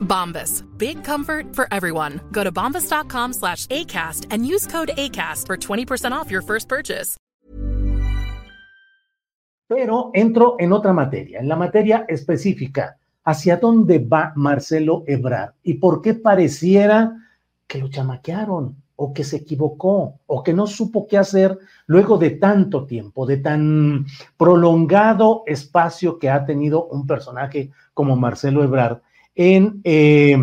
Bombas. Big comfort for everyone. Go to bombas.com slash ACAST and use code ACAST for 20% off your first purchase. Pero entro en otra materia, en la materia específica. ¿Hacia dónde va Marcelo Ebrard? ¿Y por qué pareciera que lo chamaquearon? o que se equivocó o que no supo qué hacer luego de tanto tiempo, de tan prolongado espacio que ha tenido un personaje como Marcelo Ebrard en eh,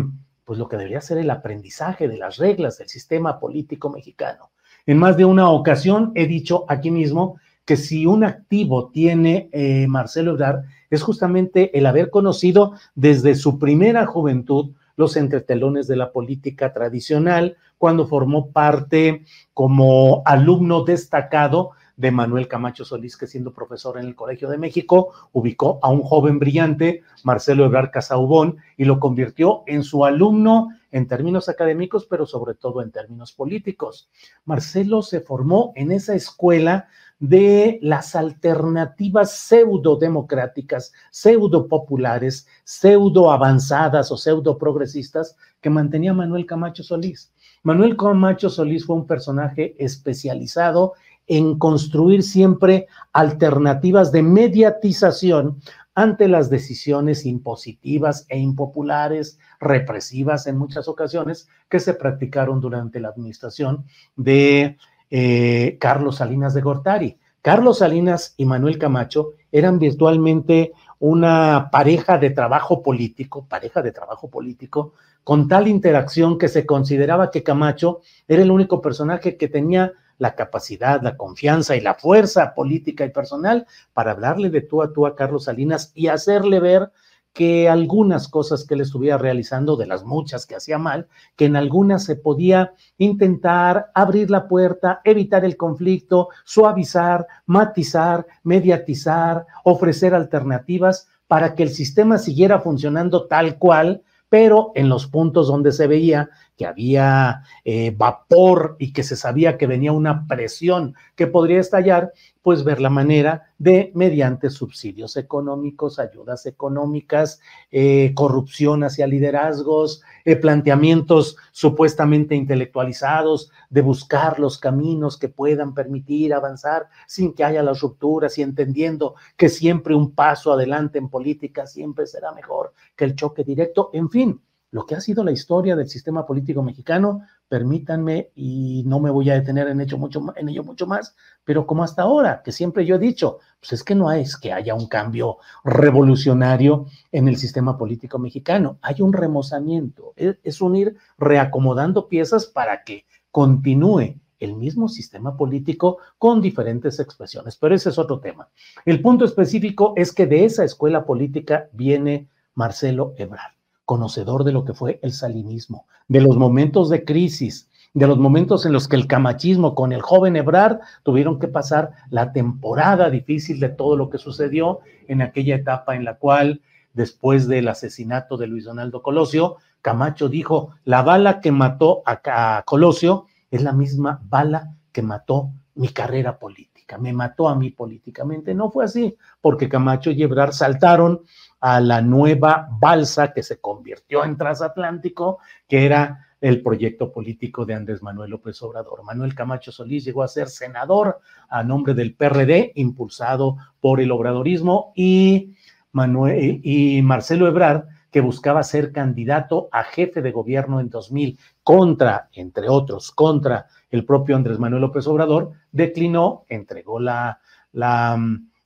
pues lo que debería ser el aprendizaje de las reglas del sistema político mexicano. En más de una ocasión he dicho aquí mismo que si un activo tiene eh, Marcelo Ebrard es justamente el haber conocido desde su primera juventud los entretelones de la política tradicional, cuando formó parte como alumno destacado de Manuel Camacho Solís, que siendo profesor en el Colegio de México, ubicó a un joven brillante, Marcelo Ebrard Casaubón, y lo convirtió en su alumno en términos académicos, pero sobre todo en términos políticos. Marcelo se formó en esa escuela de las alternativas pseudo democráticas, pseudo populares, pseudo avanzadas o pseudo progresistas que mantenía Manuel Camacho Solís. Manuel Camacho Solís fue un personaje especializado en construir siempre alternativas de mediatización ante las decisiones impositivas e impopulares, represivas en muchas ocasiones, que se practicaron durante la administración de eh, Carlos Salinas de Gortari. Carlos Salinas y Manuel Camacho eran virtualmente una pareja de trabajo político, pareja de trabajo político, con tal interacción que se consideraba que Camacho era el único personaje que tenía la capacidad, la confianza y la fuerza política y personal para hablarle de tú a tú a Carlos Salinas y hacerle ver que algunas cosas que él estuviera realizando, de las muchas que hacía mal, que en algunas se podía intentar abrir la puerta, evitar el conflicto, suavizar, matizar, mediatizar, ofrecer alternativas para que el sistema siguiera funcionando tal cual, pero en los puntos donde se veía que había eh, vapor y que se sabía que venía una presión que podría estallar, pues ver la manera de, mediante subsidios económicos, ayudas económicas, eh, corrupción hacia liderazgos, eh, planteamientos supuestamente intelectualizados, de buscar los caminos que puedan permitir avanzar sin que haya las rupturas y entendiendo que siempre un paso adelante en política siempre será mejor que el choque directo, en fin lo que ha sido la historia del sistema político mexicano, permítanme, y no me voy a detener en, ello mucho, más, pero como hasta ahora, que siempre yo he dicho, pues es que no es que haya un cambio revolucionario en el sistema político mexicano, hay un remozamiento, es, es un ir reacomodando piezas para que continúe el mismo sistema político con diferentes expresiones, pero ese es otro tema. El punto específico es que de esa escuela política viene Marcelo Ebrard conocedor de lo que fue el salinismo, de los momentos de crisis, de los momentos en los que el camachismo con el joven Ebrard tuvieron que pasar la temporada difícil de todo lo que sucedió en aquella etapa en la cual, después del asesinato de Luis Donaldo Colosio, Camacho dijo, la bala que mató a, Colosio es la misma bala que mató mi carrera política, me mató a mí políticamente. No fue así, porque Camacho y Ebrard saltaron a la nueva balsa que se convirtió en transatlántico, que era el proyecto político de Andrés Manuel López Obrador. Manuel Camacho Solís llegó a ser senador a nombre del PRD, impulsado por el obradorismo, y, Manuel, y Marcelo Ebrard, que buscaba ser candidato a jefe de gobierno en 2000 contra, entre otros, contra el propio Andrés Manuel López Obrador, declinó, entregó la, la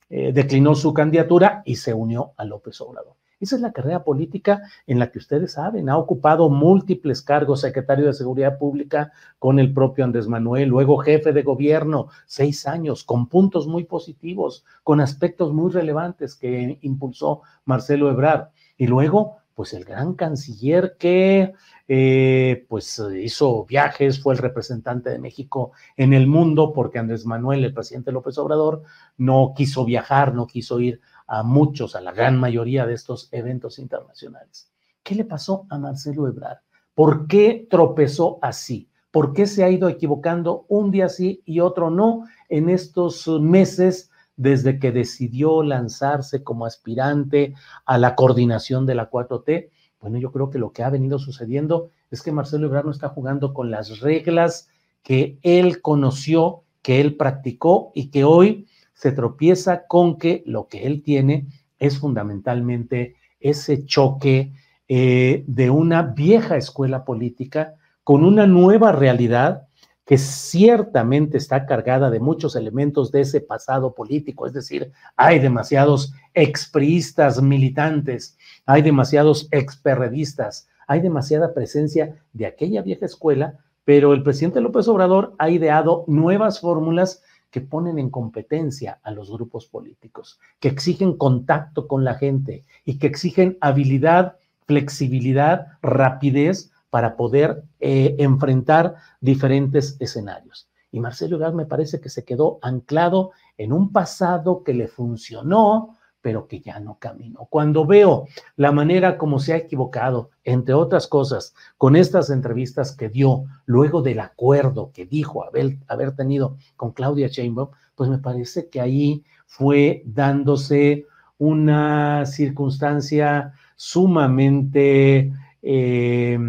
eh, declinó su candidatura y se unió a López Obrador. Esa es la carrera política en la que ustedes saben, ha ocupado múltiples cargos, secretario de Seguridad Pública con el propio Andrés Manuel, luego jefe de gobierno, seis años, con puntos muy positivos, con aspectos muy relevantes que impulsó Marcelo Ebrard. Y luego, pues el gran canciller que eh, pues hizo viajes, fue el representante de México en el mundo, porque Andrés Manuel, el presidente López Obrador, no quiso viajar, no quiso ir a muchos, a la gran mayoría de estos eventos internacionales. ¿Qué le pasó a Marcelo Ebrard? ¿Por qué tropezó así? ¿Por qué se ha ido equivocando un día sí y otro no en estos meses desde que decidió lanzarse como aspirante a la coordinación de la 4T? Bueno, yo creo que lo que ha venido sucediendo es que Marcelo Ebrard no está jugando con las reglas que él conoció, que él practicó y que hoy se tropieza con que lo que él tiene es fundamentalmente ese choque eh, de una vieja escuela política con una nueva realidad que ciertamente está cargada de muchos elementos de ese pasado político, es decir, hay demasiados expriistas militantes, hay demasiados experredistas, hay demasiada presencia de aquella vieja escuela, pero el presidente López Obrador ha ideado nuevas fórmulas que ponen en competencia a los grupos políticos, que exigen contacto con la gente y que exigen habilidad, flexibilidad, rapidez para poder eh, enfrentar diferentes escenarios. Y Marcelo Ebrard me parece que se quedó anclado en un pasado que le funcionó, pero que ya no caminó. Cuando veo la manera como se ha equivocado, entre otras cosas, con estas entrevistas que dio luego del acuerdo que dijo haber, haber tenido con Claudia Sheinbaum, pues me parece que ahí fue dándose una circunstancia sumamente eh,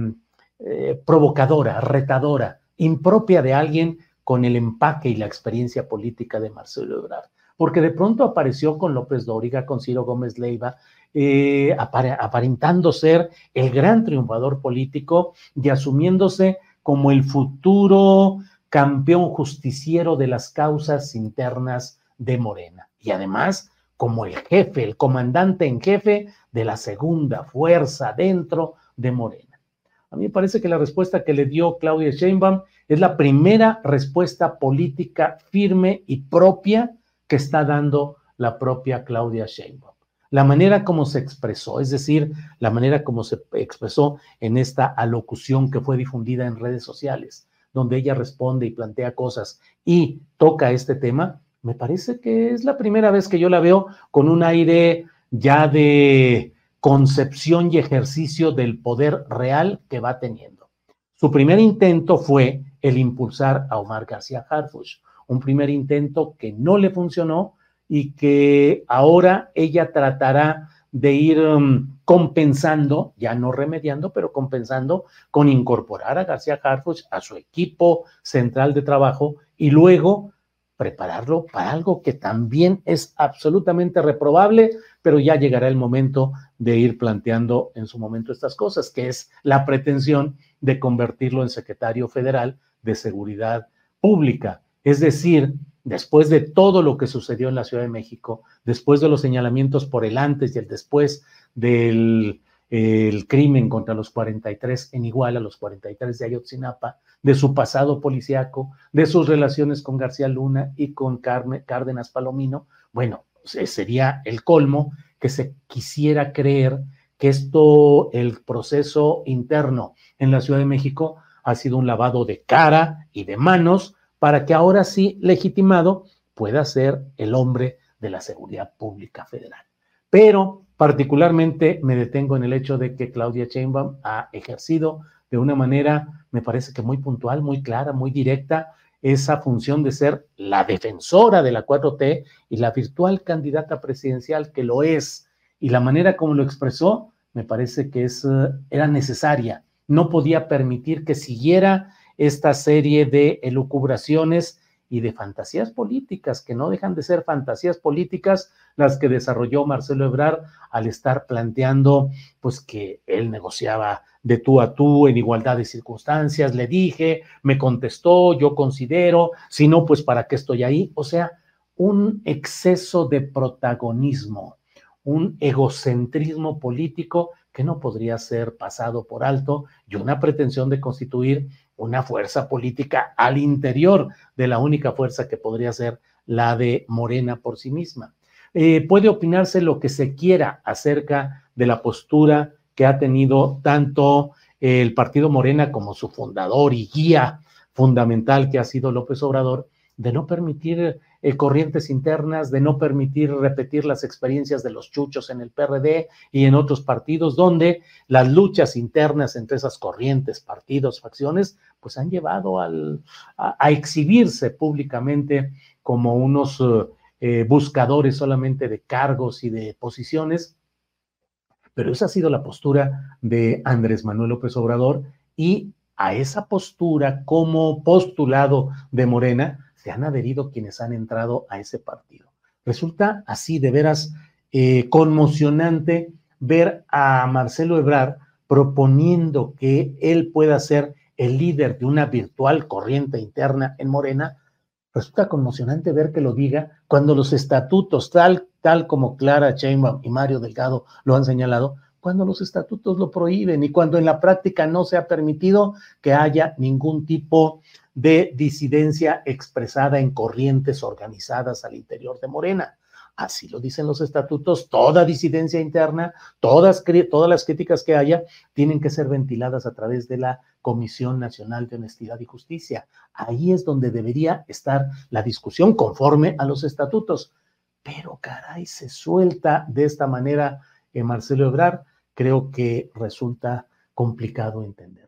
eh, provocadora, retadora, impropia de alguien con el empaque y la experiencia política de Marcelo Ebrard. Porque de pronto apareció con López Dóriga, con Ciro Gómez Leiva, eh, aparentando ser el gran triunfador político y asumiéndose como el futuro campeón justiciero de las causas internas de Morena. Y además, como el jefe, el comandante en jefe de la segunda fuerza dentro de Morena. A mí me parece que la respuesta que le dio Claudia Sheinbaum es la primera respuesta política firme y propia que está dando la propia Claudia Sheinbaum. La manera como se expresó, es decir, la manera como se expresó en esta alocución que fue difundida en redes sociales, donde ella responde y plantea cosas y toca este tema, me parece que es la primera vez que yo la veo con un aire ya de concepción y ejercicio del poder real que va teniendo. Su primer intento fue el impulsar a Omar García Harfuch, un primer intento que no le funcionó y que ahora ella tratará de ir um, compensando, ya no remediando, pero compensando con incorporar a García Harfuch a su equipo central de trabajo y luego prepararlo para algo que también es absolutamente reprobable, pero ya llegará el momento de ir planteando en su momento estas cosas, que es la pretensión de convertirlo en secretario federal de Seguridad Pública. Es decir, después de todo lo que sucedió en la Ciudad de México, después de los señalamientos por el antes y el después del el crimen contra los 43 en Iguala, los 43 de Ayotzinapa, de su pasado policíaco, de sus relaciones con García Luna y con Cárdenas Palomino, bueno, sería el colmo que se quisiera creer que esto, el proceso interno en la Ciudad de México, ha sido un lavado de cara y de manos para que ahora sí, legitimado, pueda ser el hombre de la seguridad pública federal. Pero particularmente me detengo en el hecho de que Claudia Sheinbaum ha ejercido de una manera, me parece que muy puntual, muy clara, muy directa, esa función de ser la defensora de la 4T y la virtual candidata presidencial que lo es. Y la manera como lo expresó, me parece que es, eh, era necesaria. No podía permitir que siguiera esta serie de elucubraciones y de fantasías políticas, que no dejan de ser fantasías políticas las que desarrolló Marcelo Ebrard al estar planteando pues que él negociaba de tú a tú en igualdad de circunstancias, le dije, me contestó, yo considero, si no, pues para qué estoy ahí, o sea, un exceso de protagonismo, un egocentrismo político que no podría ser pasado por alto y una pretensión de constituir una fuerza política al interior de la única fuerza que podría ser la de Morena por sí misma. Eh, puede opinarse lo que se quiera acerca de la postura que ha tenido tanto el partido Morena como su fundador y guía fundamental que ha sido López Obrador, de no permitir eh, corrientes internas, de no permitir repetir las experiencias de los chuchos en el PRD y en otros partidos, donde las luchas internas entre esas corrientes, partidos, facciones, pues han llevado al, a, exhibirse públicamente como unos eh, eh, buscadores solamente de cargos y de posiciones. Pero esa ha sido la postura de Andrés Manuel López Obrador y a esa postura como postulado de Morena, se han adherido quienes han entrado a ese partido. Resulta así de veras eh, conmocionante ver a Marcelo Ebrard proponiendo que él pueda ser el líder de una virtual corriente interna en Morena. Resulta conmocionante ver que lo diga cuando los estatutos, tal, tal como Clara Sheinbaum y Mario Delgado lo han señalado, cuando los estatutos lo prohíben y cuando en la práctica no se ha permitido que haya ningún tipo de disidencia expresada en corrientes organizadas al interior de Morena. Así lo dicen los estatutos, toda disidencia interna, todas, todas las críticas que haya, tienen que ser ventiladas a través de la Comisión Nacional de Honestidad y Justicia. Ahí es donde debería estar la discusión conforme a los estatutos. Pero caray, se suelta de esta manera en Marcelo Ebrard, creo que resulta complicado entender.